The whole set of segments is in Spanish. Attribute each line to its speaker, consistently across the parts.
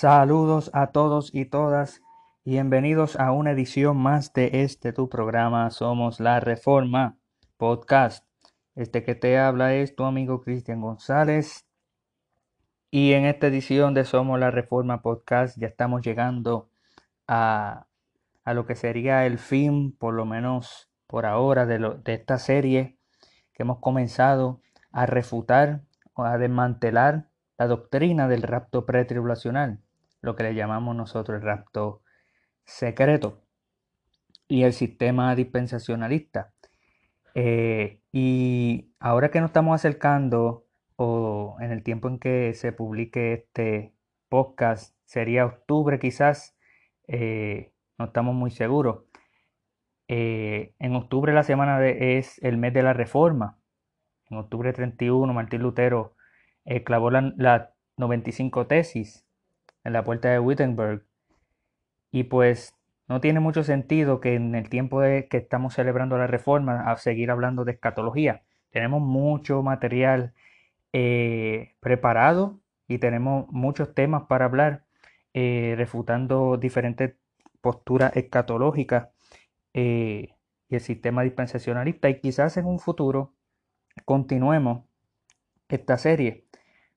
Speaker 1: Saludos a todos y todas. Y bienvenidos a una edición más de este tu programa Somos la Reforma Podcast. Este que te habla es tu amigo Cristian González. Y en esta edición de Somos la Reforma Podcast ya estamos llegando a, a lo que sería el fin, por lo menos por ahora, de, de esta serie que hemos comenzado a refutar o a desmantelar la doctrina del rapto pretribulacional, lo que le llamamos nosotros el rapto secreto, y el sistema dispensacionalista. Eh, y ahora que nos estamos acercando, o en el tiempo en que se publique este podcast, sería octubre quizás, eh, no estamos muy seguros. Eh, en octubre la semana de, es el mes de la reforma. En octubre 31 Martín Lutero clavó la, 95 tesis en la puerta de Wittenberg. Y pues no tiene mucho sentido que en el tiempo de que estamos celebrando la reforma a seguir hablando de escatología. Tenemos mucho material eh, preparado y tenemos muchos temas para hablar, eh, refutando diferentes posturas escatológicas y el sistema dispensacionalista. Y quizás en un futuro continuemos esta serie.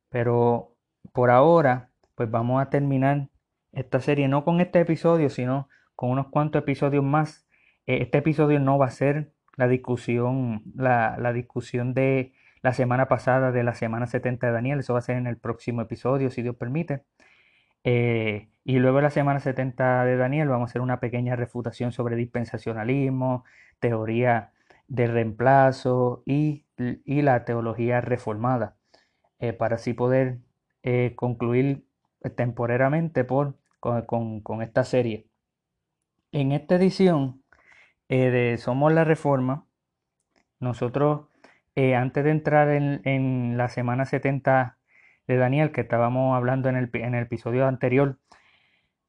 Speaker 1: Pero por ahora, pues vamos a terminar esta serie no con este episodio, sino con unos cuantos episodios más. Eh, este episodio no va a ser la discusión, la, discusión de la semana pasada, de la semana 70 de Daniel. Eso va a ser en el próximo episodio, si Dios permite. Eh, y luego en la semana 70 de Daniel vamos a hacer una pequeña refutación sobre dispensacionalismo, teoría de reemplazo y, la teología reformada. Eh, para así poder concluir temporariamente por, con, esta serie. En esta edición eh, de Somos la Reforma, nosotros, antes de entrar en, la semana 70 de Daniel, que estábamos hablando en el, en el episodio anterior,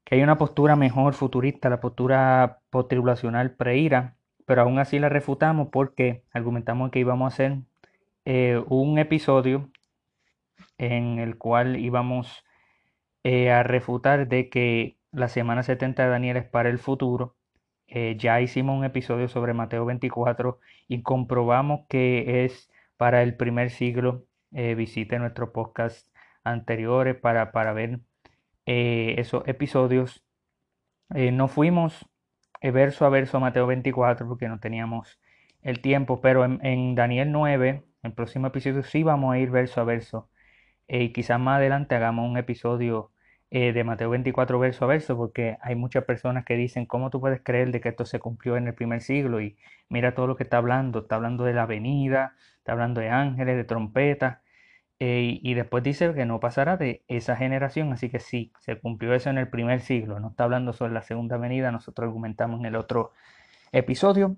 Speaker 1: que hay una postura mejor futurista, la postura postribulacional preira, pero aún así la refutamos porque argumentamos que íbamos a hacer un episodio en el cual íbamos eh, a refutar de que la semana 70 de Daniel es para el futuro. Eh, ya hicimos un episodio sobre Mateo 24 y comprobamos que es para el primer siglo. Eh, visite nuestros podcasts anteriores para, para ver esos episodios. no fuimos verso a verso a Mateo 24 porque no teníamos el tiempo, pero en, en Daniel 9, el próximo episodio sí vamos a ir verso a verso y quizás más adelante hagamos un episodio eh, de Mateo 24 verso a verso, porque hay muchas personas que dicen, ¿cómo tú puedes creer de que esto se cumplió en el primer siglo? Y mira todo lo que está hablando, está hablando de la venida, está hablando de ángeles, de trompetas, eh, y después dice que no pasará de esa generación, así que sí, se cumplió eso en el primer siglo, no está hablando sobre la segunda venida, nosotros argumentamos en el otro episodio,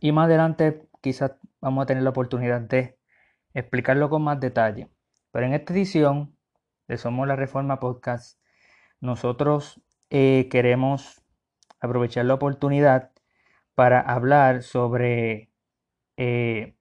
Speaker 1: y más adelante quizás vamos a tener la oportunidad de explicarlo con más detalle. Pero en esta edición de Somos la Reforma Podcast, nosotros eh, queremos aprovechar la oportunidad para hablar sobre eh,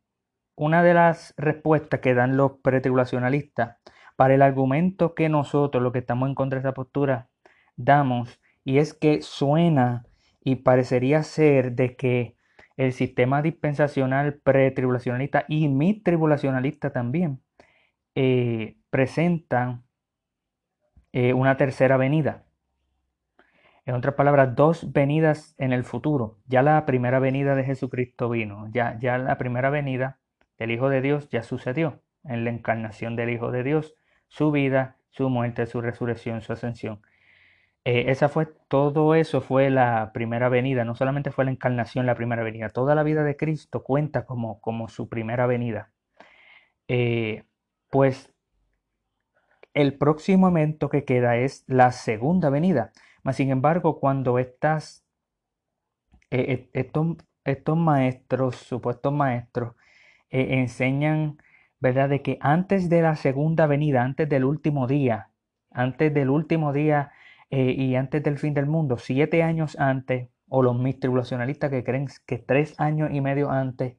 Speaker 1: una de las respuestas que dan los pretribulacionalistas para el argumento que nosotros, los que estamos en contra de esa postura, damos, y es que suena y parecería ser de que el sistema dispensacional pretribulacionalista y mi tribulacionalista también eh, presentan eh, una tercera venida. En otras palabras, dos venidas en el futuro. Ya la primera venida de Jesucristo vino, ya, ya la primera venida del Hijo de Dios ya sucedió en la encarnación del Hijo de Dios, su vida, su muerte, su resurrección, su ascensión. Eh, esa fue, todo eso fue la primera venida, no solamente fue la encarnación la primera venida, toda la vida de Cristo cuenta como, como su primera venida. Eh, pues el próximo evento que queda es la segunda venida. Mas, sin embargo, cuando estas, eh, eh, estos, maestros, supuestos maestros, eh, enseñan, ¿verdad?, de que antes de la segunda venida, antes del último día, antes del último día y antes del fin del mundo, siete años antes, o los mis tribulacionalistas que creen que tres años y medio antes,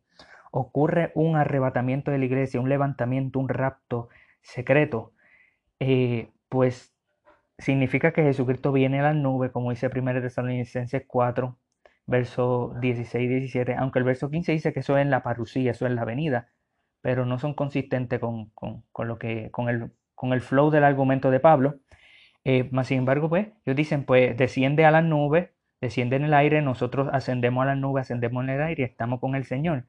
Speaker 1: ocurre un arrebatamiento de la iglesia, un levantamiento, un rapto secreto, eh, pues significa que Jesucristo viene a las nubes, como dice 1 Tesalonicenses 4, verso 16 y 17, aunque el verso 15 dice que eso es en la parucía, eso es la venida, pero no son consistentes con, lo que, con, el, con el flow del argumento de Pablo. Eh, más sin embargo, pues, ellos dicen, pues, desciende a las nubes, desciende en el aire, nosotros ascendemos a las nubes, ascendemos en el aire y estamos con el Señor.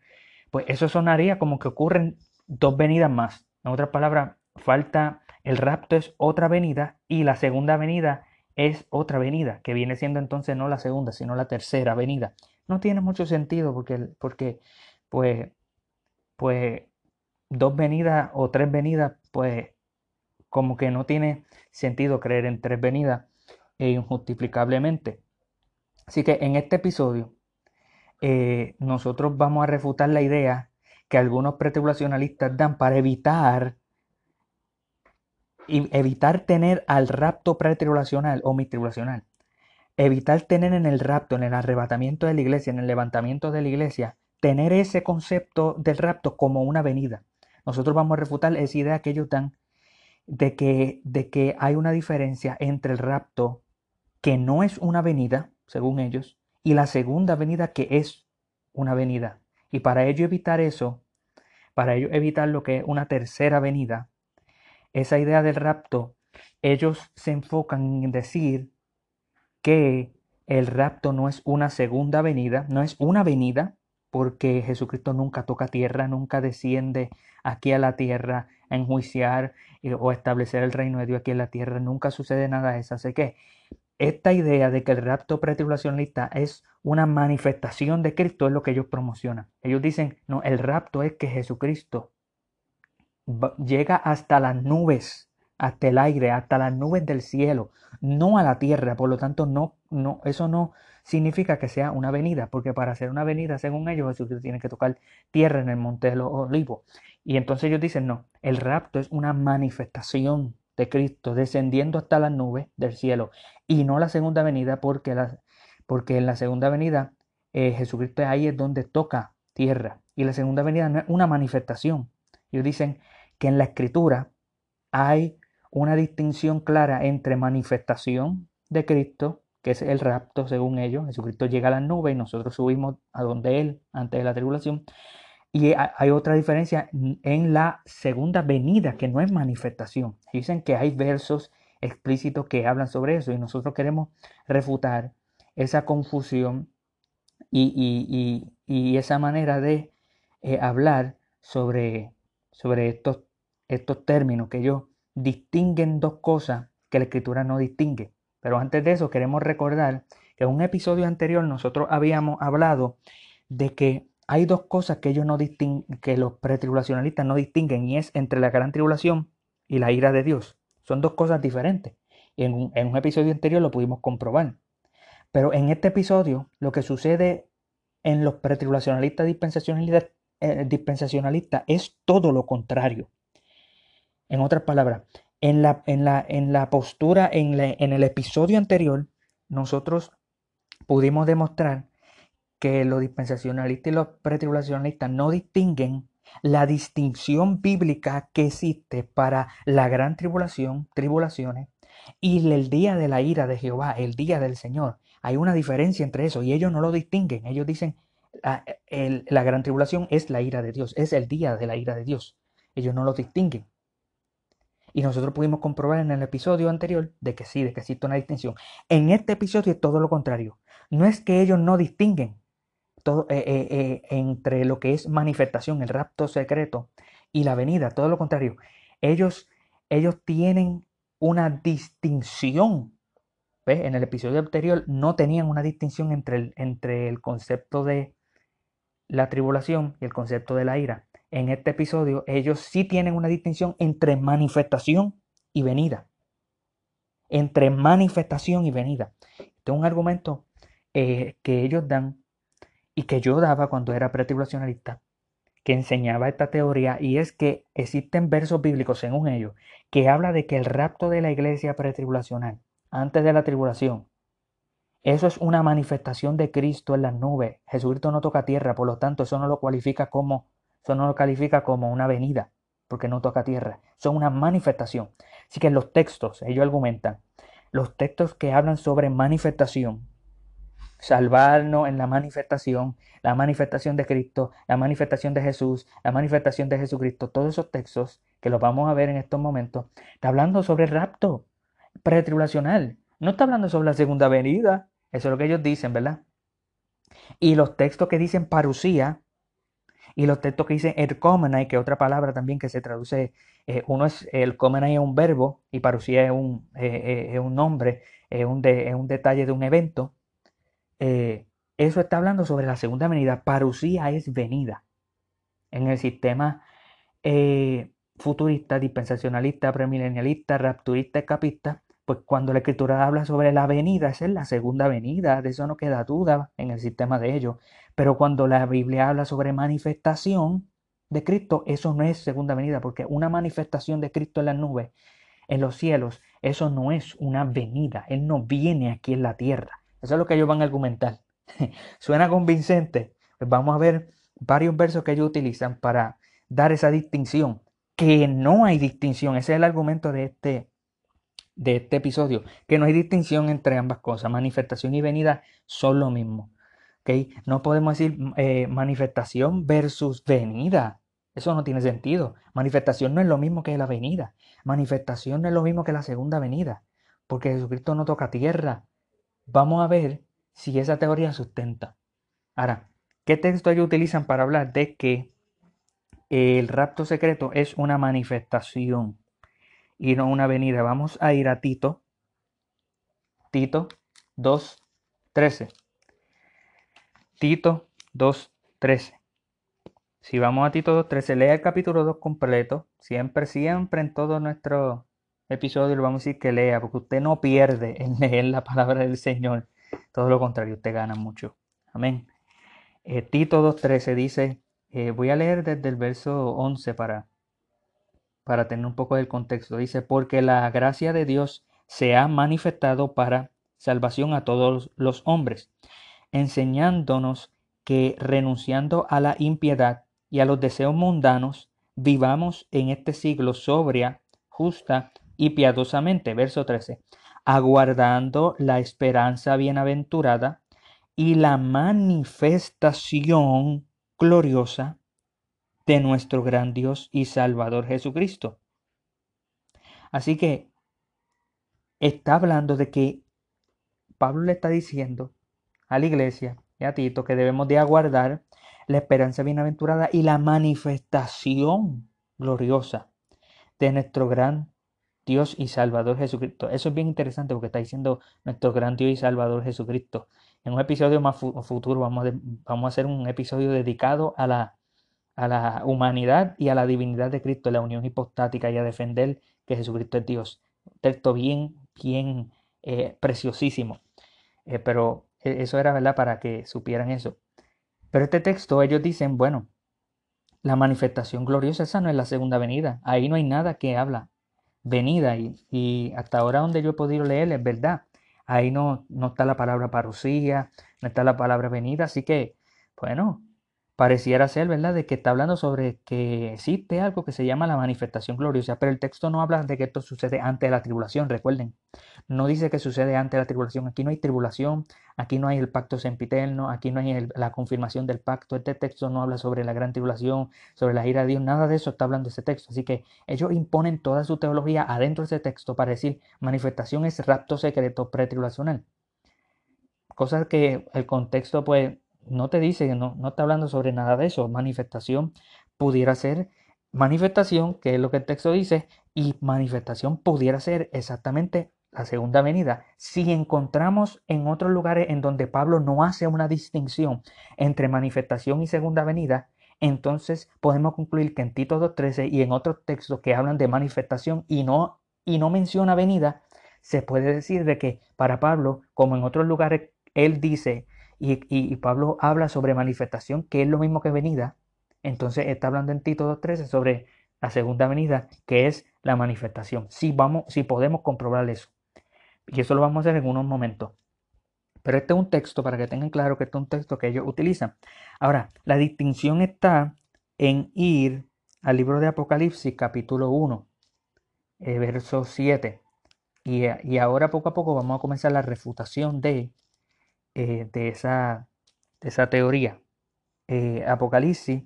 Speaker 1: Pues eso sonaría como que ocurren dos venidas más. En otras palabras, falta el rapto es otra venida y la segunda venida es otra venida, que viene siendo entonces no la segunda, sino la tercera venida. No tiene mucho sentido porque, porque pues, pues dos venidas o tres venidas, pues como que no tiene sentido creer en tres venidas e injustificablemente. Así que en este episodio eh, nosotros vamos a refutar la idea que algunos pretribulacionalistas dan para evitar evitar tener al rapto pretribulacional o tribulacional Evitar tener en el rapto, en el arrebatamiento de la iglesia, en el levantamiento de la iglesia, tener ese concepto del rapto como una venida. Nosotros vamos a refutar esa idea que ellos dan de que, de que hay una diferencia entre el rapto que no es una venida, según ellos, y la segunda venida que es una venida. Y para ello evitar eso, para ello evitar lo que es una tercera venida, esa idea del rapto, ellos se enfocan en decir que el rapto no es una segunda venida, no es una venida, porque Jesucristo nunca toca tierra, nunca desciende aquí a la tierra a enjuiciar eh, o establecer el reino de Dios aquí en la tierra, nunca sucede nada de eso. Así que esta idea de que el rapto pretribulacionista es una manifestación de Cristo es lo que ellos promocionan. Ellos dicen, no, el rapto es que Jesucristo llega hasta las nubes, hasta el aire, hasta las nubes del cielo, no a la tierra. Por lo tanto, no, no, eso no significa que sea una venida, porque para hacer una venida, según ellos, Jesucristo tiene que tocar tierra en el monte de los olivos. Y entonces ellos dicen, no, el rapto es una manifestación de Cristo descendiendo hasta las nubes del cielo y no la segunda venida, porque, la, porque en la segunda venida eh, Jesucristo ahí es donde toca tierra. Y la segunda venida no es una manifestación. Ellos dicen, que en la escritura hay una distinción clara entre manifestación de Cristo, que es el rapto según ellos, Jesucristo llega a la nube y nosotros subimos a donde Él antes de la tribulación, y hay otra diferencia en la segunda venida, que no es manifestación. Dicen que hay versos explícitos que hablan sobre eso y nosotros queremos refutar esa confusión y, esa manera de eh, hablar sobre, sobre estos estos términos, que ellos distinguen dos cosas que la escritura no distingue. Pero antes de eso queremos recordar que en un episodio anterior nosotros habíamos hablado de que hay dos cosas que ellos no distinguen, que los pretribulacionalistas no distinguen, y es entre la gran tribulación y la ira de Dios. Son dos cosas diferentes. En un, episodio anterior lo pudimos comprobar. Pero en este episodio, lo que sucede en los pretribulacionalistas eh, dispensacionalistas es todo lo contrario. En otras palabras, en la, en la, en la postura, en, en el episodio anterior, nosotros pudimos demostrar que los dispensacionalistas y los pretribulacionalistas no distinguen la distinción bíblica que existe para la gran tribulación, tribulaciones, y el día de la ira de Jehová, el día del Señor. Hay una diferencia entre eso y ellos no lo distinguen. Ellos dicen, la, la gran tribulación es la ira de Dios, es el día de la ira de Dios. Ellos no lo distinguen. Y nosotros pudimos comprobar en el episodio anterior de que sí, de que existe una distinción. En este episodio es todo lo contrario. No es que ellos no distinguen todo, eh, eh, eh, entre lo que es manifestación, el rapto secreto y la venida, todo lo contrario. Ellos, ellos tienen una distinción. En el episodio anterior no tenían una distinción entre el, entre el concepto de la tribulación y el concepto de la ira en este episodio, ellos sí tienen una distinción entre manifestación y venida. Entre manifestación y venida. Este es un argumento eh, que ellos dan y que yo daba cuando era pretribulacionalista, que enseñaba esta teoría, y es que existen versos bíblicos, según ellos, que habla de que el rapto de la iglesia pretribulacional, antes de la tribulación, eso es una manifestación de Cristo en las nubes. Jesucristo no toca tierra, por lo tanto, eso no lo cualifica como eso no lo califica como una venida, porque no toca tierra. Son una manifestación. Así que los textos ellos argumentan los textos que hablan sobre manifestación, salvarnos en la manifestación, la manifestación de Cristo, la manifestación de Jesús, la manifestación de Jesucristo, todos esos textos que los vamos a ver en estos momentos, está hablando sobre el rapto pretribulacional. No está hablando sobre la segunda venida. Eso es lo que ellos dicen, ¿verdad? Y los textos que dicen parusía y los textos que dicen ercomenai, que es otra palabra también que se traduce, eh, uno es el es un verbo y parusía es un, eh, eh, un nombre, es un, es un detalle de un evento. eso está hablando sobre la segunda venida. Parusía es venida. En el sistema futurista, dispensacionalista, premilenialista, rapturista, escapista, pues cuando la escritura habla sobre la venida, esa es la segunda venida, de eso no queda duda en el sistema de ellos. Pero cuando la Biblia habla sobre manifestación de Cristo, eso no es segunda venida, porque una manifestación de Cristo en las nubes, en los cielos, eso no es una venida, Él no viene aquí en la tierra. Eso es lo que ellos van a argumentar. Suena convincente. Pues vamos a ver varios versos que ellos utilizan para dar esa distinción, que no hay distinción. Ese es el argumento de este, de este episodio, que no hay distinción entre ambas cosas. Manifestación y venida son lo mismo. ¿okay? No podemos decir eh, manifestación versus venida. Eso no tiene sentido. Manifestación no es lo mismo que la venida. Manifestación no es lo mismo que la segunda venida. Porque Jesucristo no toca tierra. Vamos a ver si esa teoría sustenta. Ahora, ¿qué texto ellos utilizan para hablar de que el rapto secreto es una manifestación? Y no una venida. Vamos a ir a Tito. Tito 2.13. Tito 2.13. Si vamos a Tito 2.13, lea el capítulo 2 completo. Siempre, siempre en todo nuestro episodio le vamos a decir que lea, porque usted no pierde en leer la palabra del Señor. Todo lo contrario, usted gana mucho. Amén. Eh, Tito 2.13 dice, eh, voy a leer desde el verso 11 para para tener un poco del contexto. Dice, porque la gracia de Dios se ha manifestado para salvación a todos los hombres, enseñándonos que renunciando a la impiedad y a los deseos mundanos, vivamos en este siglo sobria, justa y piadosamente. Verso 13. Aguardando la esperanza bienaventurada y la manifestación gloriosa de nuestro gran Dios y Salvador Jesucristo. Así que está hablando de que Pablo le está diciendo a la iglesia y a Tito que debemos de aguardar la esperanza bienaventurada y la manifestación gloriosa de nuestro gran Dios y Salvador Jesucristo. Eso es bien interesante porque está diciendo nuestro gran Dios y Salvador Jesucristo. En un episodio más futuro vamos vamos a hacer un episodio dedicado a la a la humanidad y a la divinidad de Cristo, la unión hipostática y a defender que Jesucristo es Dios. Un texto bien, bien eh, preciosísimo. Eh, pero e, eso era, ¿verdad? Para que supieran eso. Pero este texto, ellos dicen, bueno, la manifestación gloriosa, esa no es la segunda venida. Ahí no hay nada que habla venida. Y, y hasta ahora donde yo he podido leer es verdad. Ahí no, no está la palabra parucía, no está la palabra venida. Así que, bueno, pareciera ser, ¿verdad?, de que está hablando sobre que existe algo que se llama la manifestación gloriosa, pero el texto no habla de que esto sucede antes de la tribulación, recuerden. No dice que sucede antes de la tribulación. Aquí no hay tribulación, aquí no hay el pacto sempiterno, aquí no hay la confirmación del pacto. Este texto no habla sobre la gran tribulación, sobre la ira de Dios, nada de eso está hablando ese texto. Así que ellos imponen toda su teología adentro de ese texto para decir manifestación es rapto secreto pretribulacional. Cosas que el contexto, pues, no te dice, no, no está hablando sobre nada de eso. Manifestación pudiera ser manifestación, que es lo que el texto dice, y manifestación pudiera ser exactamente la segunda venida. Si encontramos en otros lugares en donde Pablo no hace una distinción entre manifestación y segunda venida, entonces podemos concluir que en Tito 2.13 y en otros textos que hablan de manifestación y no, y no menciona venida, se puede decir de que para Pablo, como en otros lugares, él dice y, Pablo habla sobre manifestación, que es lo mismo que venida. Entonces está hablando en Tito 2.13 sobre la segunda venida, que es la manifestación. Si, vamos, si podemos comprobar eso. Y eso lo vamos a hacer en unos momentos. Pero este es un texto, para que tengan claro que este es un texto que ellos utilizan. Ahora, la distinción está en ir al libro de Apocalipsis, capítulo 1, eh, verso 7. Y, ahora poco a poco vamos a comenzar la refutación de, eh, de, esa, de esa teoría. Eh, Apocalipsis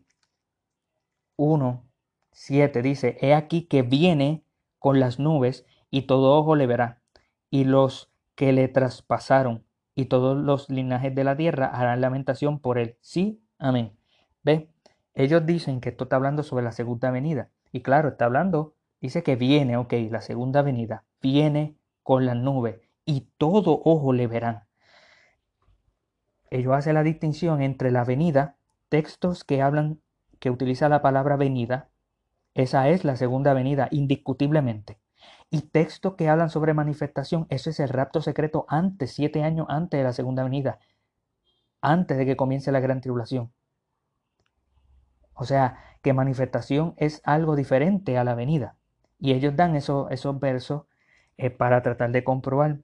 Speaker 1: 1, 7 dice, He aquí que viene con las nubes y todo ojo le verá, y los que le traspasaron y todos los linajes de la tierra harán lamentación por él. Sí, amén. ¿Ve? Ellos dicen que esto está hablando sobre la segunda venida. Y claro, está hablando, dice que viene, ok, la segunda venida, viene con las nubes y todo ojo le verán. Ellos hacen la distinción entre la venida, textos que hablan, que utiliza la palabra venida, esa es la segunda venida, indiscutiblemente. Y textos que hablan sobre manifestación, eso es el rapto secreto antes, siete años antes de la segunda venida, antes de que comience la gran tribulación. O sea, que manifestación es algo diferente a la venida. Y ellos dan esos versos eh, para tratar de comprobar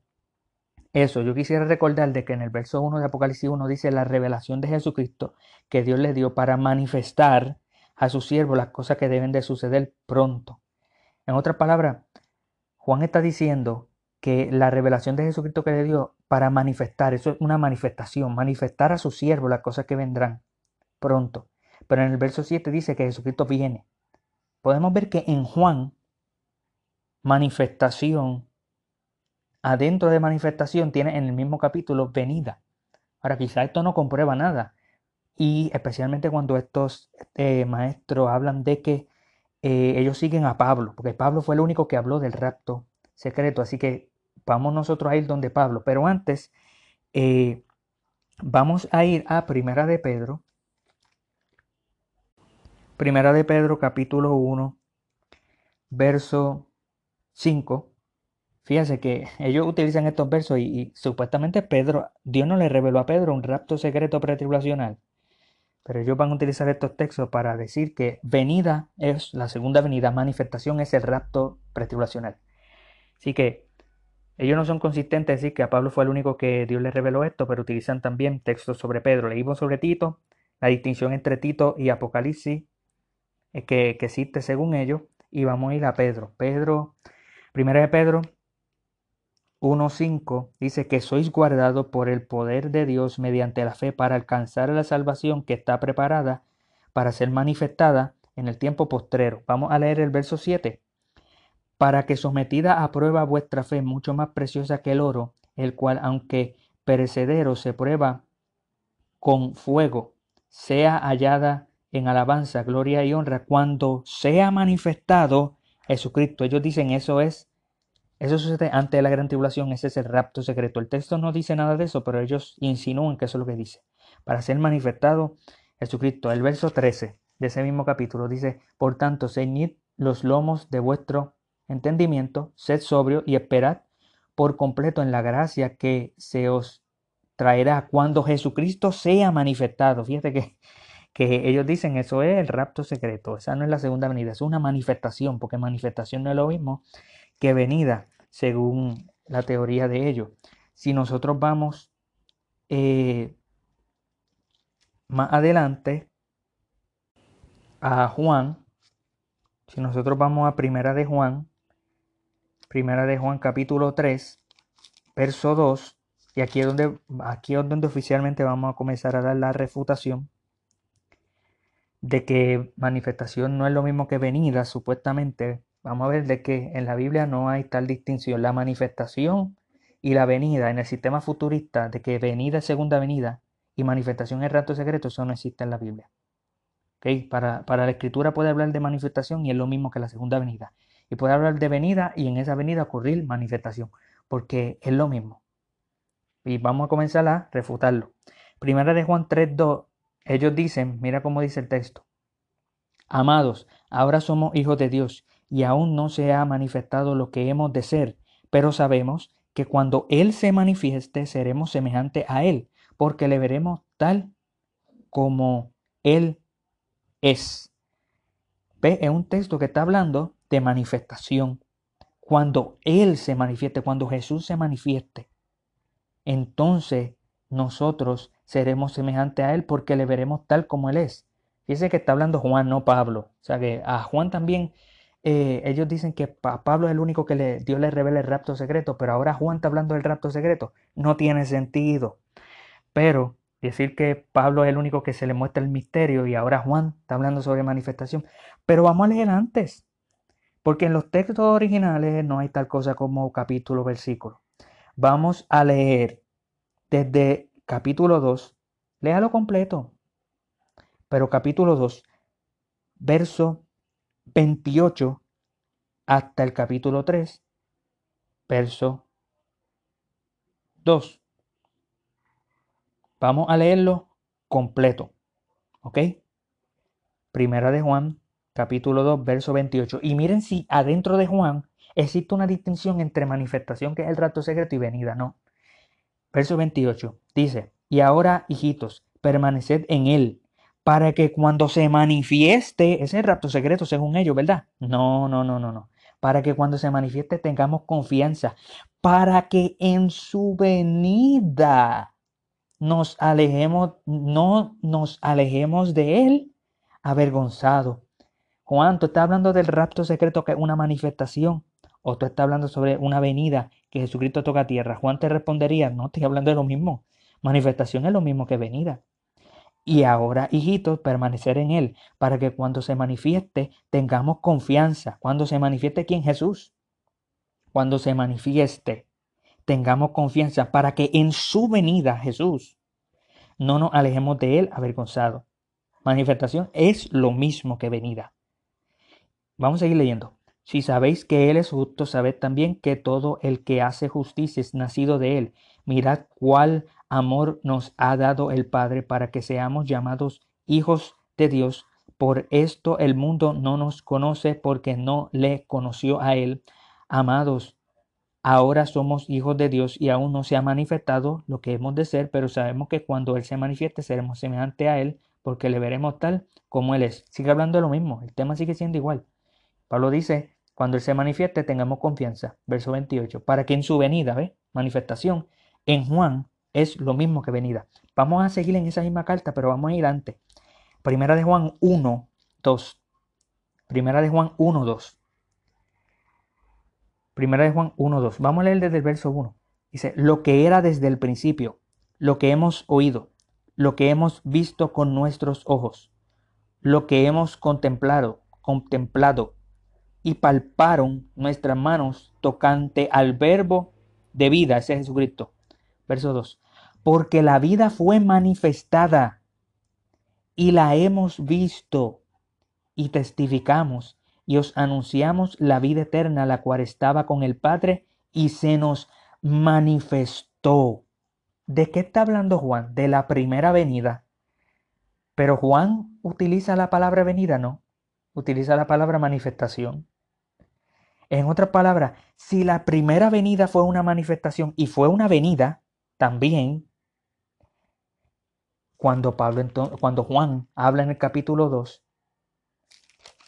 Speaker 1: eso. Yo quisiera recordar de que en el verso 1 de Apocalipsis 1 dice la revelación de Jesucristo que Dios le dio para manifestar a su siervo las cosas que deben de suceder pronto. En otras palabras, Juan está diciendo que la revelación de Jesucristo que le dio para manifestar, eso es una manifestación, manifestar a su siervo las cosas que vendrán pronto. Pero en el verso 7 dice que Jesucristo viene. Podemos ver que en Juan, manifestación, adentro de manifestación, tiene en el mismo capítulo venida. Ahora, quizá esto no comprueba nada. Y especialmente cuando estos eh, maestros hablan de que eh, ellos siguen a Pablo, porque Pablo fue el único que habló del rapto secreto. Así que vamos nosotros a ir donde Pablo. Pero antes, eh, vamos a ir a Primera de Pedro, Primera de Pedro capítulo 1, verso 5. Fíjense que ellos utilizan estos versos y, supuestamente Pedro, Dios no le reveló a Pedro un rapto secreto pretribulacional. Pero ellos van a utilizar estos textos para decir que venida es la segunda venida, manifestación es el rapto pretribulacional. Así que ellos no son consistentes decir que a Pablo fue el único que Dios le reveló esto, pero utilizan también textos sobre Pedro. Leímos sobre Tito, la distinción entre Tito y Apocalipsis, eh, que, existe según ellos. Y vamos a ir a Pedro. Pedro, primera de Pedro 1.5 dice que sois guardados por el poder de Dios mediante la fe para alcanzar la salvación que está preparada para ser manifestada en el tiempo postrero. Vamos a leer el verso 7. Para que sometida a prueba vuestra fe, mucho más preciosa que el oro, el cual, aunque perecedero, se prueba con fuego, sea hallada en alabanza, gloria y honra cuando sea manifestado Jesucristo. Ellos dicen eso es, eso sucede antes de la gran tribulación, ese es el rapto secreto. El texto no dice nada de eso, pero ellos insinúan que eso es lo que dice. Para ser manifestado Jesucristo. El verso 13 de ese mismo capítulo dice, por tanto, ceñid los lomos de vuestro entendimiento, sed sobrio y esperad por completo en la gracia que se os traerá cuando Jesucristo sea manifestado. Fíjate que que ellos dicen eso es el rapto secreto, esa no es la segunda venida, es una manifestación, porque manifestación no es lo mismo que venida, según la teoría de ellos. Si nosotros vamos eh, más adelante a Juan, si nosotros vamos a Primera de Juan, Primera de Juan capítulo 3, verso 2, y aquí es donde, aquí es donde oficialmente vamos a comenzar a dar la refutación de que manifestación no es lo mismo que venida, supuestamente, vamos a ver de que en la Biblia no hay tal distinción. La manifestación y la venida en el sistema futurista, de que venida es segunda venida y manifestación es rato secreto, eso no existe en la Biblia. ¿Okay? Para, para la escritura puede hablar de manifestación y es lo mismo que la segunda venida. Y puede hablar de venida y en esa venida ocurrir manifestación, porque es lo mismo. Y vamos a comenzar a refutarlo. Primera de Juan 3.2 ellos dicen, mira cómo dice el texto, Amados, ahora somos hijos de Dios y aún no se ha manifestado lo que hemos de ser, pero sabemos que cuando Él se manifieste seremos semejantes a Él, porque le veremos tal como Él es. Ve, es un texto que está hablando de manifestación. Cuando Él se manifieste, cuando Jesús se manifieste, entonces nosotros seremos semejantes a Él porque le veremos tal como Él es. Fíjese que está hablando Juan, no Pablo. O sea que a Juan también eh, ellos dicen que Pablo es el único que le, Dios le revela el rapto secreto, pero ahora Juan está hablando del rapto secreto. No tiene sentido. Pero decir que Pablo es el único que se le muestra el misterio y ahora Juan está hablando sobre manifestación. Pero vamos a leer antes, porque en los textos originales no hay tal cosa como capítulo, versículo. Vamos a leer desde capítulo 2, léalo completo, pero capítulo 2, verso 28 hasta el capítulo 3, verso 2. Vamos a leerlo completo. ¿Ok? Primera de Juan, capítulo 2, verso 28. Y miren si adentro de Juan existe una distinción entre manifestación, que es el rato secreto, y venida. No. Verso 28 dice, y ahora, hijitos, permaneced en él, para que cuando se manifieste, ese rapto secreto según ellos, ¿verdad? No, no, no, no, no. Para que cuando se manifieste tengamos confianza, para que en su venida nos alejemos, no nos alejemos de él avergonzado. Juan, tú estás hablando del rapto secreto que es una manifestación, o tú estás hablando sobre una venida que Jesucristo toca a tierra. Juan te respondería, no, estoy hablando de lo mismo. Manifestación es lo mismo que venida. Y ahora, hijitos, permanecer en Él, para que cuando se manifieste tengamos confianza. Cuando se manifieste quién Jesús. Cuando se manifieste, tengamos confianza para que en su venida Jesús no nos alejemos de Él avergonzado. Manifestación es lo mismo que venida. Vamos a seguir leyendo. Si sabéis que Él es justo, sabed también que todo el que hace justicia es nacido de Él. Mirad cuál amor nos ha dado el Padre para que seamos llamados hijos de Dios. Por esto el mundo no nos conoce porque no le conoció a Él. Amados, ahora somos hijos de Dios y aún no se ha manifestado lo que hemos de ser, pero sabemos que cuando Él se manifieste seremos semejante a Él porque le veremos tal como Él es. Sigue hablando de lo mismo, el tema sigue siendo igual. Pablo dice, cuando Él se manifieste tengamos confianza. Verso 28, para que en su venida, ¿ve? Manifestación, en Juan es lo mismo que venida. Vamos a seguir en esa misma carta, pero vamos a ir antes. Primera de Juan 1, 2. Primera de Juan 1, 2. Primera de Juan 1, 2. Vamos a leer desde el verso 1. Dice, lo que era desde el principio, lo que hemos oído, lo que hemos visto con nuestros ojos, lo que hemos contemplado, contemplado y palparon nuestras manos tocante al verbo de vida, ese es Jesucristo. Verso 2 porque la vida fue manifestada y la hemos visto y testificamos y os anunciamos la vida eterna, la cual estaba con el Padre y se nos manifestó. ¿De qué está hablando Juan? De la primera venida. Pero Juan utiliza la palabra venida, no. Utiliza la palabra manifestación. En otras palabras, si la primera venida fue una manifestación y fue una venida, también cuando, Pablo, cuando Juan habla en el capítulo 2,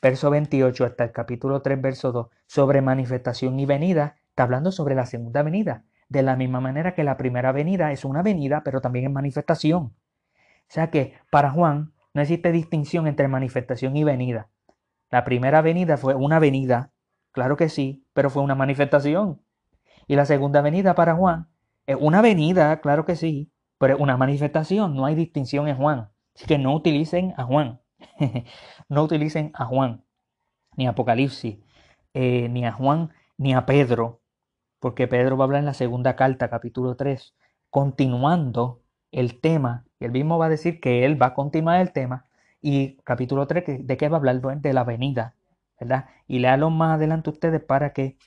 Speaker 1: verso 28 hasta el capítulo 3, verso 2, sobre manifestación y venida, está hablando sobre la segunda venida. De la misma manera que la primera venida es una venida, pero también es manifestación. O sea que para Juan no existe distinción entre manifestación y venida. La primera venida fue una venida, claro que sí, pero fue una manifestación. Y la segunda venida para Juan es una venida, claro que sí, pero una manifestación, no hay distinción en Juan. Así que no utilicen a Juan. no utilicen a Juan, ni Apocalipsis, eh, ni a Juan, ni a Pedro, porque Pedro va a hablar en la segunda carta, capítulo 3, continuando el tema, y él mismo va a decir que él va a continuar el tema, y capítulo 3, ¿de qué va a hablar? De la venida, ¿verdad? Y léalo más adelante ustedes para que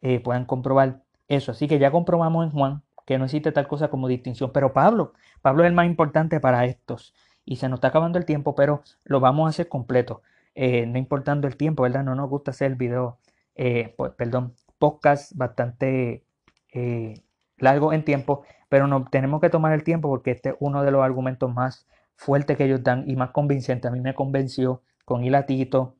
Speaker 1: eh, puedan comprobar eso. Así que ya comprobamos en Juan que no existe tal cosa como distinción. Pero Pablo, Pablo es el más importante para estos. Y se nos está acabando el tiempo, pero lo vamos a hacer completo. Eh, no importando el tiempo, ¿verdad? No nos gusta hacer el video, eh, perdón, podcast bastante eh, largo en tiempo, pero no, tenemos que tomar el tiempo porque este es uno de los argumentos más fuertes que ellos dan y más convincente. A mí me convenció con Hilatito,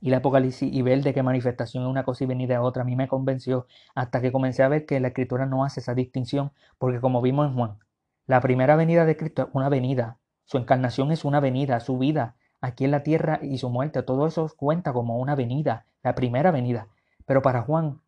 Speaker 1: y la Apocalipsis y ver de qué manifestación es una cosa y venida a otra. A mí me convenció hasta que comencé a ver que la escritura no hace esa distinción, porque como vimos en Juan, la primera venida de Cristo es una venida, su encarnación es una venida, su vida aquí en la tierra y su muerte, todo eso cuenta como una venida, la primera venida. Pero para Juan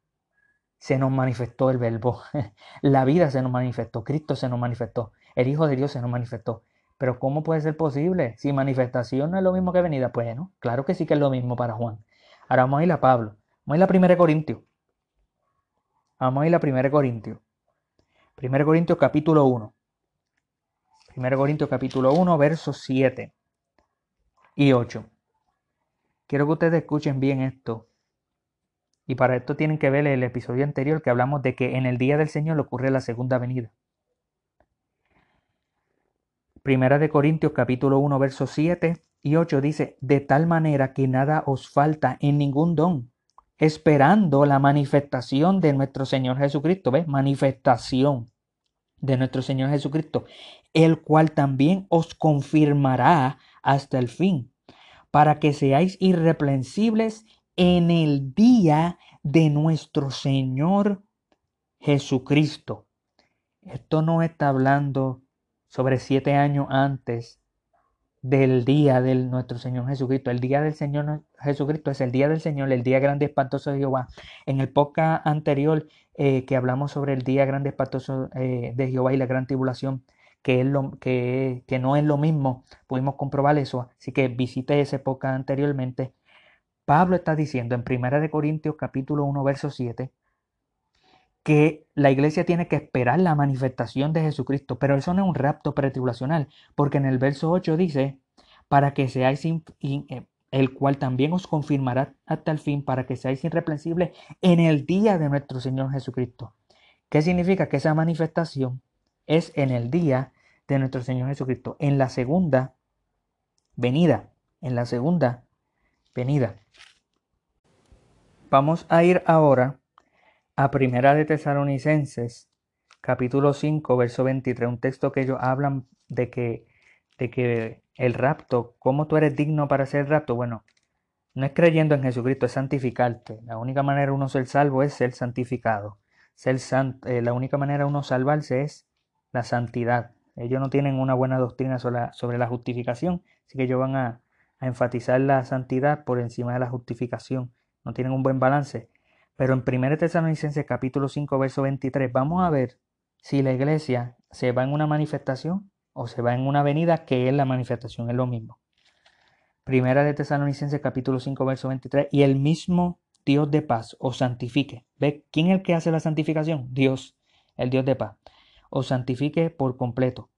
Speaker 1: se nos manifestó el verbo, la vida se nos manifestó, Cristo se nos manifestó, el Hijo de Dios se nos manifestó. Pero ¿cómo puede ser posible? Si manifestación no es lo mismo que venida, pues no, claro que sí que es lo mismo para Juan. Ahora vamos a ir a Pablo, vamos a ir a 1 Corintios. Vamos a ir a 1 Corintios. 1 Corintios capítulo 1. 1 Corintios capítulo 1, versos 7 y 8. Quiero que ustedes escuchen bien esto. Y para esto tienen que ver el episodio anterior que hablamos de que en el día del Señor ocurre la segunda venida. Primera de Corintios capítulo 1 versos 7 y 8 dice, de tal manera que nada os falta en ningún don, esperando la manifestación de nuestro Señor Jesucristo. ¿Ves? Manifestación de nuestro Señor Jesucristo, el cual también os confirmará hasta el fin, para que seáis irreprensibles en el día de nuestro Señor Jesucristo. Esto no está hablando sobre siete años antes del día de nuestro Señor Jesucristo. El día del Señor Jesucristo es el día del Señor, el día grande espantoso de Jehová. En el podcast anterior eh, que hablamos sobre el día grande espantoso eh, de Jehová y la gran tribulación, que, es lo, que, que no es lo mismo, pudimos comprobar eso. Así que visite ese podcast anteriormente. Pablo está diciendo en 1 Corintios capítulo 1, verso 7, que la iglesia tiene que esperar la manifestación de Jesucristo, pero eso no es un rapto pretribulacional, porque en el verso 8 dice, para que seáis, eh, el cual también os confirmará hasta el fin, para que seáis irreprensibles en el día de nuestro Señor Jesucristo. ¿Qué significa? Que esa manifestación es en el día de nuestro Señor Jesucristo, en la segunda venida, en la segunda venida. Vamos a ir ahora a Primera de Tesalonicenses, capítulo 5, verso 23, un texto que ellos hablan de que, de que el rapto, ¿cómo tú eres digno para ser rapto? Bueno, no es creyendo en Jesucristo, es santificarte. La única manera de uno ser salvo es ser santificado. Ser eh, la única manera de uno salvarse es la santidad. Ellos no tienen una buena doctrina sobre la, justificación, así que ellos van a enfatizar la santidad por encima de la justificación. No tienen un buen balance. Pero en 1 Tesalonicenses capítulo 5, verso 23, vamos a ver si la iglesia se va en una manifestación o se va en una venida, que es la manifestación, es lo mismo. Primera de Tesalonicenses capítulo 5, verso 23, y el mismo Dios de paz os santifique. ¿Ve quién es el que hace la santificación? Dios, el Dios de paz. Os santifique por completo.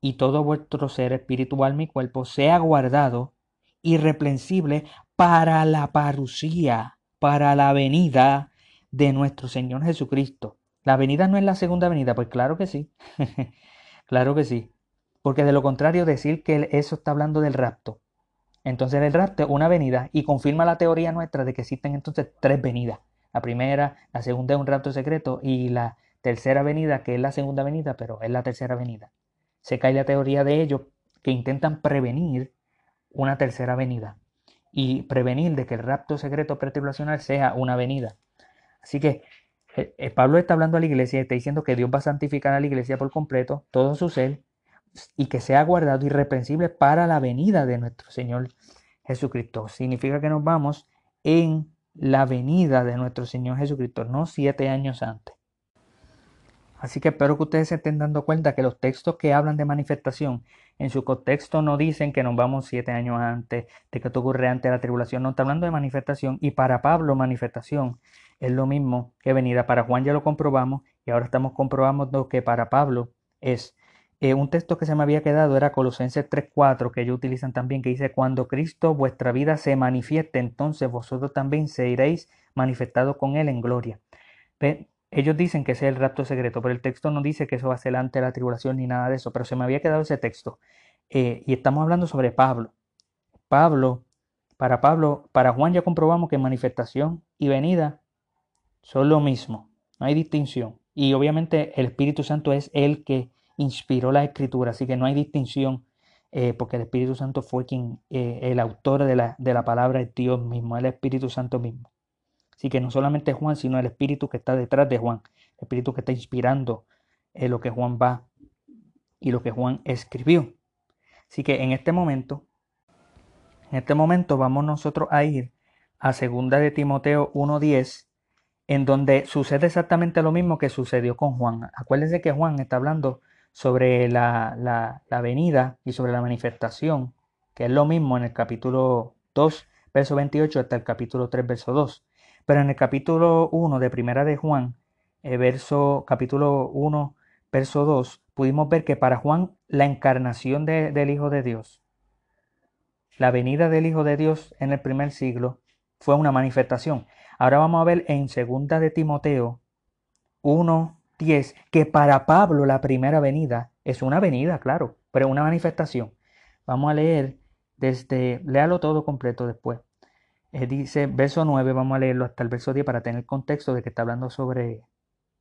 Speaker 1: Y todo vuestro ser espiritual, mi cuerpo, sea guardado irreprensible para la parucía para la venida de nuestro Señor Jesucristo. ¿La venida no es la segunda venida? Pues claro que sí. claro que sí. Porque de lo contrario, decir que eso está hablando del rapto. Entonces el rapto es una venida y confirma la teoría nuestra de que existen entonces tres venidas. La primera, la segunda es un rapto secreto y la tercera venida, que es la segunda venida, pero es la tercera venida. Se cae la teoría de ellos que intentan prevenir una tercera venida y prevenir de que el rapto secreto pretribulacional sea una venida. Así que eh, eh, Pablo está hablando a la iglesia y está diciendo que Dios va a santificar a la iglesia por completo, todo su ser, y que sea guardado irreprensible para la venida de nuestro Señor Jesucristo. Significa que nos vamos en la venida de nuestro Señor Jesucristo, no siete años antes. Así que espero que ustedes se estén dando cuenta que los textos que hablan de manifestación en su contexto no dicen que nos vamos siete años antes, de que esto ocurre antes de la tribulación, no está hablando de manifestación y para Pablo manifestación es lo mismo que venida. Para Juan ya lo comprobamos y ahora estamos comprobando que para Pablo es eh, un texto que se me había quedado era Colosenses 3.4 que ellos utilizan también que dice cuando Cristo vuestra vida se manifieste entonces vosotros también seréis manifestados con él en gloria. Ellos dicen que ese es el rapto secreto, pero el texto no dice que eso va a ser de la tribulación ni nada de eso, pero se me había quedado ese texto. Eh, y estamos hablando sobre Pablo. Pablo, para Pablo, para Juan ya comprobamos que manifestación y venida son lo mismo, no hay distinción. Y obviamente el Espíritu Santo es el que inspiró la escritura, así que no hay distinción, eh, porque el Espíritu Santo fue quien, eh, el autor de la, de la palabra es Dios mismo, el Espíritu Santo mismo. Así que no solamente Juan, sino el espíritu que está detrás de Juan, el espíritu que está inspirando en lo que Juan va y lo que Juan escribió. Así que en este momento En este momento vamos nosotros a ir a segunda de Timoteo 1.10, en donde sucede exactamente lo mismo que sucedió con Juan. Acuérdense que Juan está hablando sobre la, la, la venida y sobre la manifestación, que es lo mismo en el capítulo 2, verso 28 hasta el capítulo 3, verso 2. Pero en el capítulo 1 de Primera de Juan, eh, verso, capítulo 1, verso 2, pudimos ver que para Juan la encarnación del Hijo de Dios, la venida del Hijo de Dios en el primer siglo, fue una manifestación. Ahora vamos a ver en segunda de Timoteo 1, 10, que para Pablo la primera venida es una venida, claro, pero una manifestación. Vamos a leer desde, léalo todo completo después. Eh, dice, verso 9, vamos a leerlo hasta el verso 10 para tener contexto de que está hablando sobre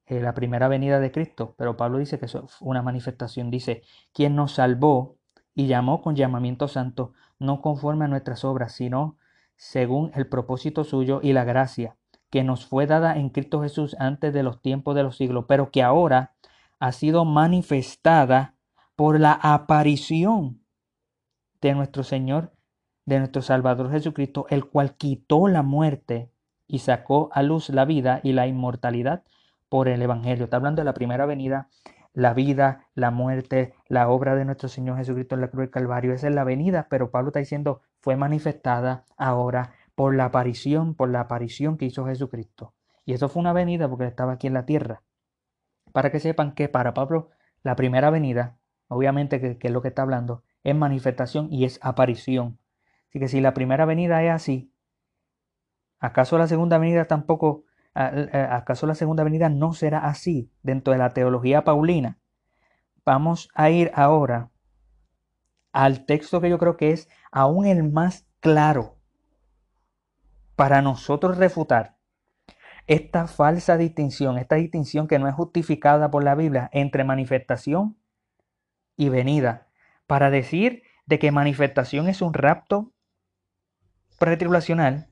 Speaker 1: eh, la primera venida de Cristo. Pero Pablo dice que es una manifestación. Dice, quien nos salvó y llamó con llamamiento santo, no conforme a nuestras obras, sino según el propósito suyo y la gracia que nos fue dada en Cristo Jesús antes de los tiempos de los siglos, pero que ahora ha sido manifestada por la aparición de nuestro Señor, de nuestro Salvador Jesucristo, el cual quitó la muerte y sacó a luz la vida y la inmortalidad por el Evangelio. Está hablando de la primera venida, la vida, la muerte, la obra de nuestro Señor Jesucristo en la cruz del Calvario. Esa es la venida, pero Pablo está diciendo, fue manifestada ahora por la aparición, por la aparición que hizo Jesucristo. Y eso fue una venida porque estaba aquí en la tierra. Para que sepan que para Pablo la primera venida, obviamente que, es lo que está hablando, es manifestación y es aparición. Así que si la primera venida es así, ¿acaso la segunda venida tampoco, acaso la segunda venida no será así dentro de la teología paulina? Vamos a ir ahora al texto que yo creo que es aún el más claro para nosotros refutar esta falsa distinción, esta distinción que no es justificada por la Biblia entre manifestación y venida, para decir de que manifestación es un rapto pretribulacional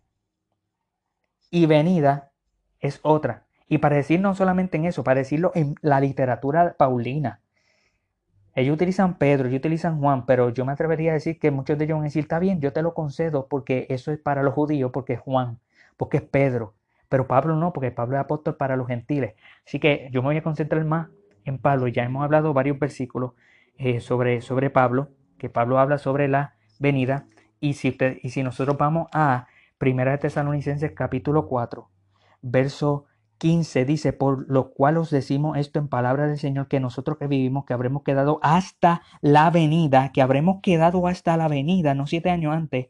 Speaker 1: y venida es otra. Y para decir no solamente en eso, para decirlo en la literatura paulina, ellos utilizan Pedro, ellos utilizan Juan, pero yo me atrevería a decir que muchos de ellos van a decir, está bien, yo te lo concedo porque eso es para los judíos, porque es Juan, porque es Pedro. Pero Pablo no, porque Pablo es apóstol para los gentiles. Así que yo me voy a concentrar más en Pablo. Ya hemos hablado varios versículos eh, sobre, sobre Pablo, que Pablo habla sobre la venida. Y si, nosotros vamos a Primera de Tesalonicenses capítulo 4, verso 15 dice, por lo cual os decimos esto en palabra del Señor, que nosotros que vivimos, que habremos quedado hasta la venida, que habremos quedado hasta la venida, no siete años antes,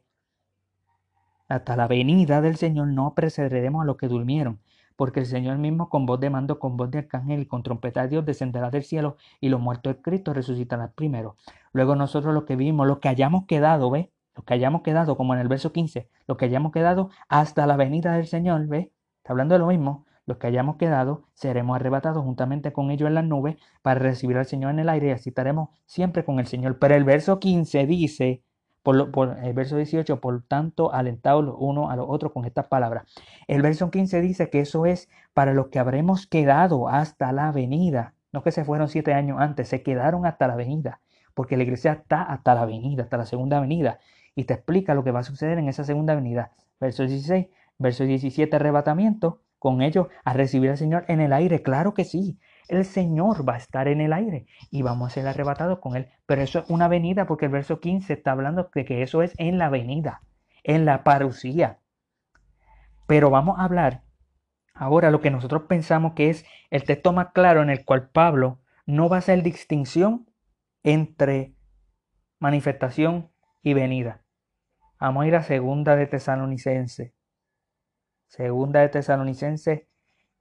Speaker 1: hasta la venida del Señor no precederemos a los que durmieron, porque el Señor mismo con voz de mando, con voz de arcángel y con trompeta de Dios descenderá del cielo y los muertos de Cristo resucitarán primero. Luego nosotros los que vivimos, los que hayamos quedado, ¿ve? Los que hayamos quedado, como en el verso 15, los que hayamos quedado hasta la venida del Señor, ¿ve? Está hablando de lo mismo los que hayamos quedado, seremos arrebatados juntamente con ellos en las nubes para recibir al Señor en el aire y así estaremos siempre con el Señor. Pero el verso 15 dice, por, por, el verso 18, por tanto, alentados los unos a los otros con estas palabras. El verso 15 dice que eso es para los que habremos quedado hasta la venida. No que se fueron siete años antes, se quedaron hasta la venida, porque la iglesia está hasta la venida, hasta la segunda venida. Y te explica lo que va a suceder en esa segunda venida. Verso 16, verso 17, arrebatamiento con ellos a recibir al Señor en el aire. Claro que sí, el Señor va a estar en el aire y vamos a ser arrebatados con Él. Pero eso es una venida porque el verso 15 está hablando de que eso es en la venida, en la parucía. Pero vamos a hablar ahora lo que nosotros pensamos que es el texto más claro en el cual Pablo no va a hacer distinción entre manifestación y venida. Vamos a ir a segunda de Tesalonicense Segunda de Tesalonicenses,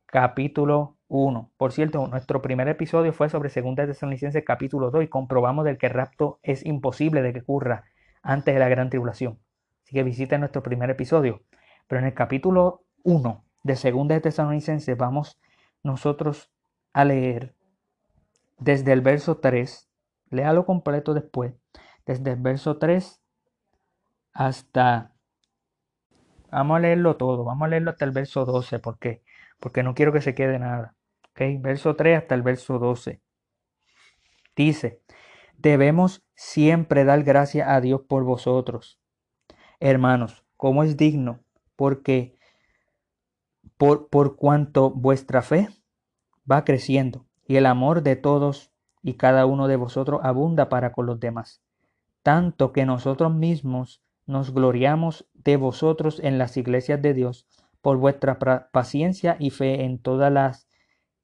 Speaker 1: capítulo 1. Por cierto, nuestro primer episodio fue sobre Segunda de Tesalonicenses, capítulo 2, y comprobamos del que el rapto es imposible de que ocurra antes de la gran tribulación. Así que visiten nuestro primer episodio. Pero en el capítulo 1 de Segunda de Tesalonicenses vamos nosotros a leer desde el verso 3. Léalo completo después. Desde el verso 3 hasta Vamos a leerlo todo, vamos a leerlo hasta el verso 12, ¿por qué? Porque no quiero que se quede nada. ¿Ok? Verso 3 hasta el verso 12. Dice, debemos siempre dar gracias a Dios por vosotros, hermanos, como es digno, porque por, por cuanto vuestra fe va creciendo y el amor de todos y cada uno de vosotros abunda para con los demás, tanto que nosotros mismos nos gloriamos de vosotros en las iglesias de Dios por vuestra paciencia y fe en todas las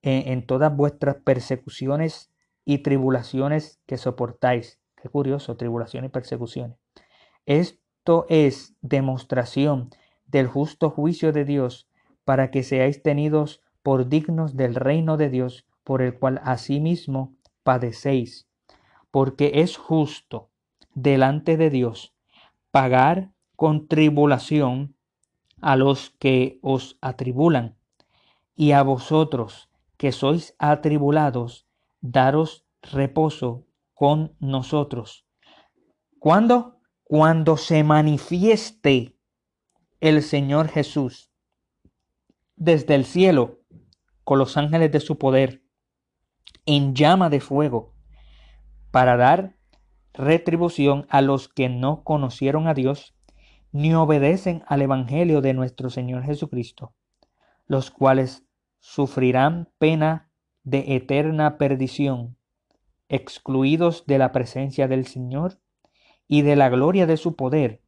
Speaker 1: en, todas vuestras persecuciones y tribulaciones que soportáis. Qué curioso, tribulaciones y persecuciones. Esto es demostración del justo juicio de Dios para que seáis tenidos por dignos del reino de Dios, por el cual asimismo padecéis, porque es justo delante de Dios pagar con tribulación a los que os atribulan, y a vosotros que sois atribulados, daros reposo con nosotros. ¿Cuándo? Cuando se manifieste el Señor Jesús desde el cielo con los ángeles de su poder en llama de fuego para dar retribución a los que no conocieron a Dios ni obedecen al Evangelio de nuestro Señor Jesucristo, los cuales sufrirán pena de eterna perdición, excluidos de la presencia del Señor y de la gloria de su poder.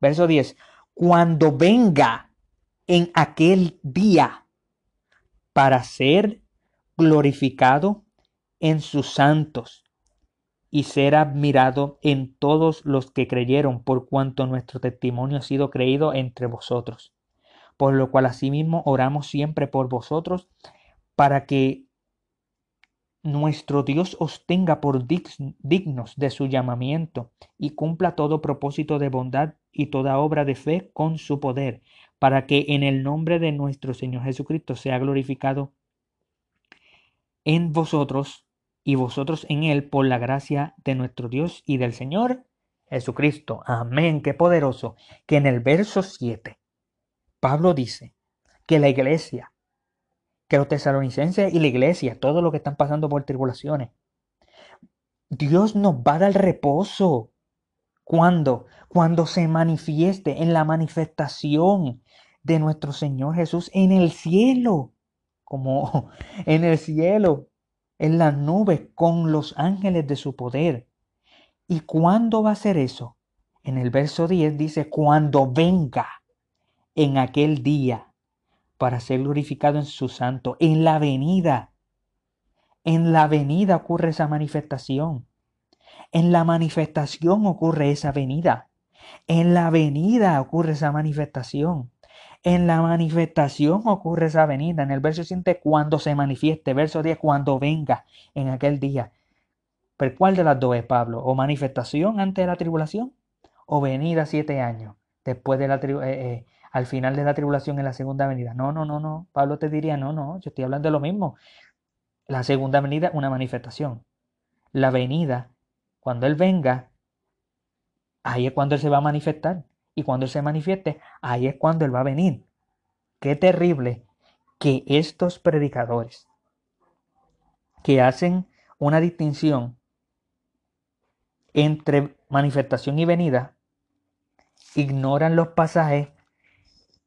Speaker 1: Verso 10. Cuando venga en aquel día para ser glorificado en sus santos y ser admirado en todos los que creyeron, por cuanto nuestro testimonio ha sido creído entre vosotros. Por lo cual asimismo oramos siempre por vosotros, para que nuestro Dios os tenga por dignos de su llamamiento y cumpla todo propósito de bondad y toda obra de fe con su poder, para que en el nombre de nuestro Señor Jesucristo sea glorificado en vosotros y vosotros en él por la gracia de nuestro Dios y del Señor Jesucristo. Amén, qué poderoso. Que en el verso 7, Pablo dice que la iglesia, que los tesalonicenses y la iglesia, todo lo que están pasando por tribulaciones, Dios nos va a dar reposo. ¿Cuándo? Cuando se manifieste en la manifestación de nuestro Señor Jesús en el cielo, como en el cielo en las nubes con los ángeles de su poder. ¿Y cuándo va a ser eso? En el verso 10 dice, cuando venga en aquel día para ser glorificado en su santo, en la venida. En la venida ocurre esa manifestación. En la manifestación ocurre esa venida. En la venida ocurre esa manifestación. En la manifestación ocurre esa venida. En el verso 7, cuando se manifieste. Verso 10, cuando venga en aquel día. ¿Pero cuál de las dos es Pablo? ¿O manifestación antes de la tribulación? ¿O venida siete años después de la eh, eh, al final de la tribulación en la segunda venida? No, no, no, no. Pablo te diría, no, no, yo estoy hablando de lo mismo. La segunda venida, una manifestación. La venida, cuando Él venga, ahí es cuando Él se va a manifestar. Y cuando se manifieste, ahí es cuando Él va a venir. Qué terrible que estos predicadores que hacen una distinción entre manifestación y venida, ignoran los pasajes,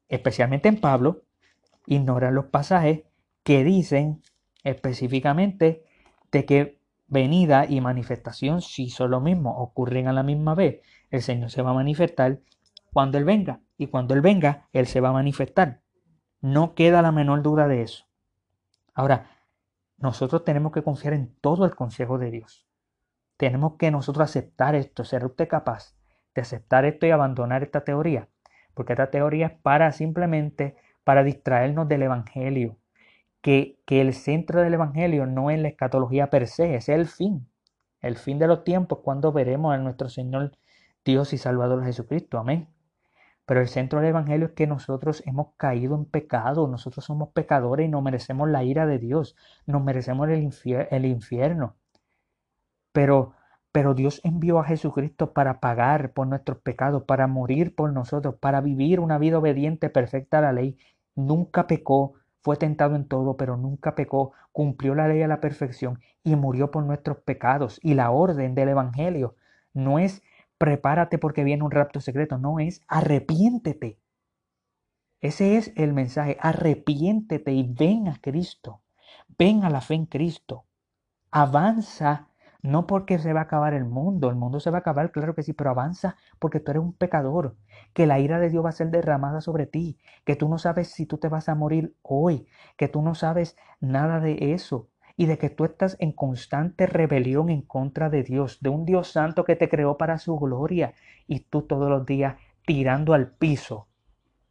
Speaker 1: especialmente en Pablo, ignoran los pasajes que dicen específicamente de que venida y manifestación si son lo mismo, ocurren a la misma vez. El Señor se va a manifestar cuando Él venga. Y cuando Él venga, Él se va a manifestar. No queda la menor duda de eso. Ahora, nosotros tenemos que confiar en todo el consejo de Dios. Tenemos que nosotros aceptar esto, ser usted capaz de aceptar esto y abandonar esta teoría. Porque esta teoría es para simplemente para distraernos del Evangelio. Que, que el centro del Evangelio no es la escatología per se, es el fin. El fin de los tiempos cuando veremos a nuestro Señor Dios y Salvador Jesucristo. Amén. Pero el centro del Evangelio es que nosotros hemos caído en pecado, nosotros somos pecadores y no merecemos la ira de Dios, nos merecemos el, infierno. Pero, pero Dios envió a Jesucristo para pagar por nuestros pecados, para morir por nosotros, para vivir una vida obediente, perfecta a la ley. Nunca pecó, fue tentado en todo, pero nunca pecó, cumplió la ley a la perfección y murió por nuestros pecados. Y la orden del Evangelio no es prepárate porque viene un rapto secreto. No es arrepiéntete. Ese es el mensaje. Arrepiéntete y ven a Cristo. Ven a la fe en Cristo. Avanza no porque se va a acabar el mundo, el mundo se va a acabar, claro que sí, pero avanza porque tú eres un pecador, que la ira de Dios va a ser derramada sobre ti, que tú no sabes si tú te vas a morir hoy, que tú no sabes nada de eso y de que tú estás en constante rebelión en contra de Dios, de un Dios santo que te creó para su gloria y tú todos los días tirando al piso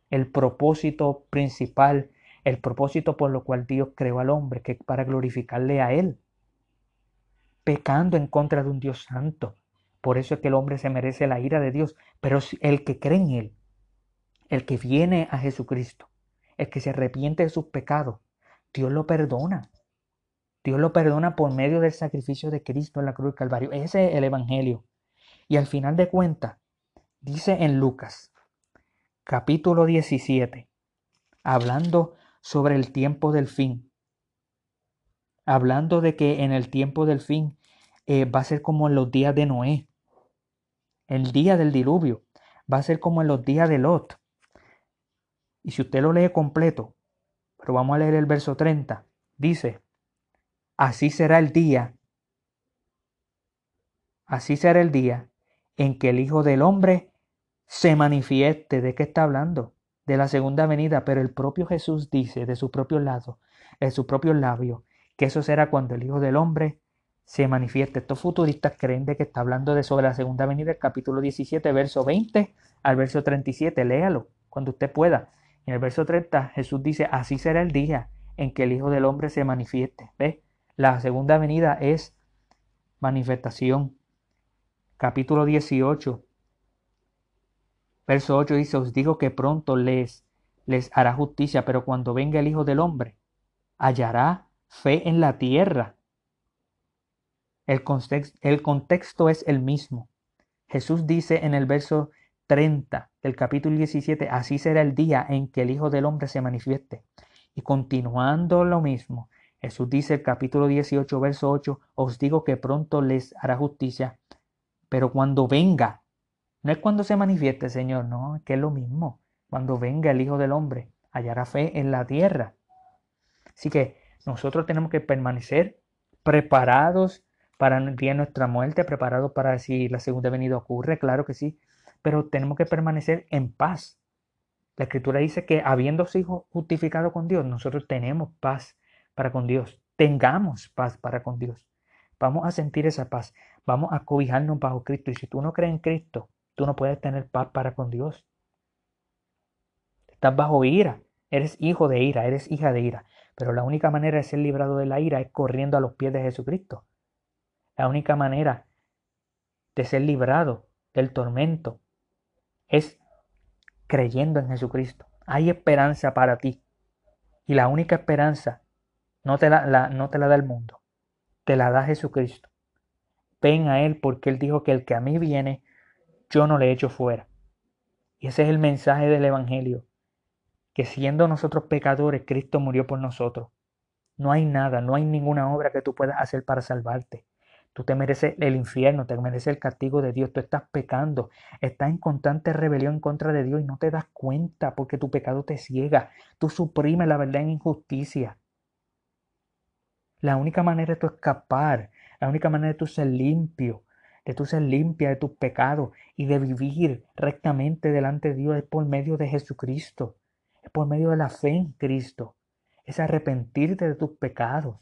Speaker 1: el propósito principal, el propósito por lo cual Dios creó al hombre, que es para glorificarle a Él pecando en contra de un Dios santo. Por eso es que el hombre se merece la ira de Dios. Pero el que cree en Él, el que viene a Jesucristo, el que se arrepiente de sus pecados, Dios lo perdona. Dios lo perdona por medio del sacrificio de Cristo en la cruz del Calvario. Ese es el Evangelio. Y al final de cuentas, dice en Lucas, capítulo 17, hablando sobre el tiempo del fin, hablando de que en el tiempo del fin eh, va a ser como en los días de Noé, el día del diluvio, va a ser como en los días de Lot. Y si usted lo lee completo, pero vamos a leer el verso 30, dice, así será el día, así será el día en que el Hijo del Hombre se manifieste. ¿De qué está hablando? De la segunda venida, pero el propio Jesús dice de su propio lado, de su propio labio, que eso será cuando el Hijo del Hombre se manifiesta. Estos futuristas creen de que está hablando de sobre la segunda venida, el capítulo 17, verso 20 al verso 37. Léalo cuando usted pueda. En el verso 30 Jesús dice, así será el día en que el Hijo del Hombre se manifieste. ¿Ve? La segunda venida es manifestación. Capítulo 18, verso 8 dice, os digo que pronto les, les hará justicia, pero cuando venga el Hijo del Hombre, hallará fe en la tierra. El contexto, es el mismo. Jesús dice en el verso 30 del capítulo 17, así será el día en que el Hijo del Hombre se manifieste. Y continuando lo mismo, Jesús dice el capítulo 18, verso 8, os digo que pronto les hará justicia, pero cuando venga, no es cuando se manifieste, Señor, no, es que es lo mismo. Cuando venga el Hijo del Hombre, hallará fe en la tierra. Así que nosotros tenemos que permanecer preparados para el nuestra muerte, preparados para si la segunda venida ocurre, claro que sí, pero tenemos que permanecer en paz. La escritura dice que habiéndose justificado con Dios, nosotros tenemos paz para con Dios. Tengamos paz para con Dios. Vamos a sentir esa paz. Vamos a cobijarnos bajo Cristo. Y si tú no crees en Cristo, tú no puedes tener paz para con Dios. Estás bajo ira. Eres hijo de ira, eres hija de ira. Pero la única manera de ser librado de la ira es corriendo a los pies de Jesucristo. La única manera de ser librado del tormento es creyendo en Jesucristo. Hay esperanza para ti. Y la única esperanza no te la, no te la da el mundo, te la da Jesucristo. Ven a Él porque Él dijo que el que a mí viene, yo no le echo fuera. Y ese es el mensaje del Evangelio, que siendo nosotros pecadores, Cristo murió por nosotros. No hay nada, no hay ninguna obra que tú puedas hacer para salvarte. Tú te mereces el infierno, te mereces el castigo de Dios. Tú estás pecando, estás en constante rebelión contra de Dios y no te das cuenta porque tu pecado te ciega. Tú suprimes la verdad en injusticia. La única manera de tú escapar, la única manera de tú ser limpio, de tú ser limpia de tus pecados y de vivir rectamente delante de Dios es por medio de Jesucristo. Es por medio de la fe en Cristo. Es arrepentirte de tus pecados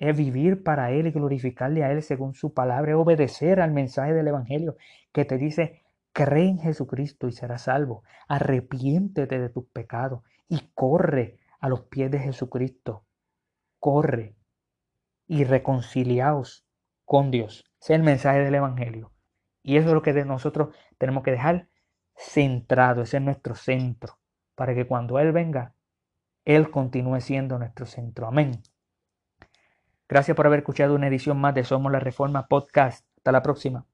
Speaker 1: es vivir para Él y glorificarle a Él según su palabra, es obedecer al mensaje del Evangelio que te dice, cree en Jesucristo y serás salvo, arrepiéntete de tus pecados y corre a los pies de Jesucristo, corre y reconciliaos con Dios. Ese es el mensaje del Evangelio. Y eso es lo que nosotros tenemos que dejar centrado, ese es nuestro centro, para que cuando Él venga, Él continúe siendo nuestro centro. Amén. Gracias por haber escuchado una edición más de Somos la Reforma Podcast. Hasta la próxima.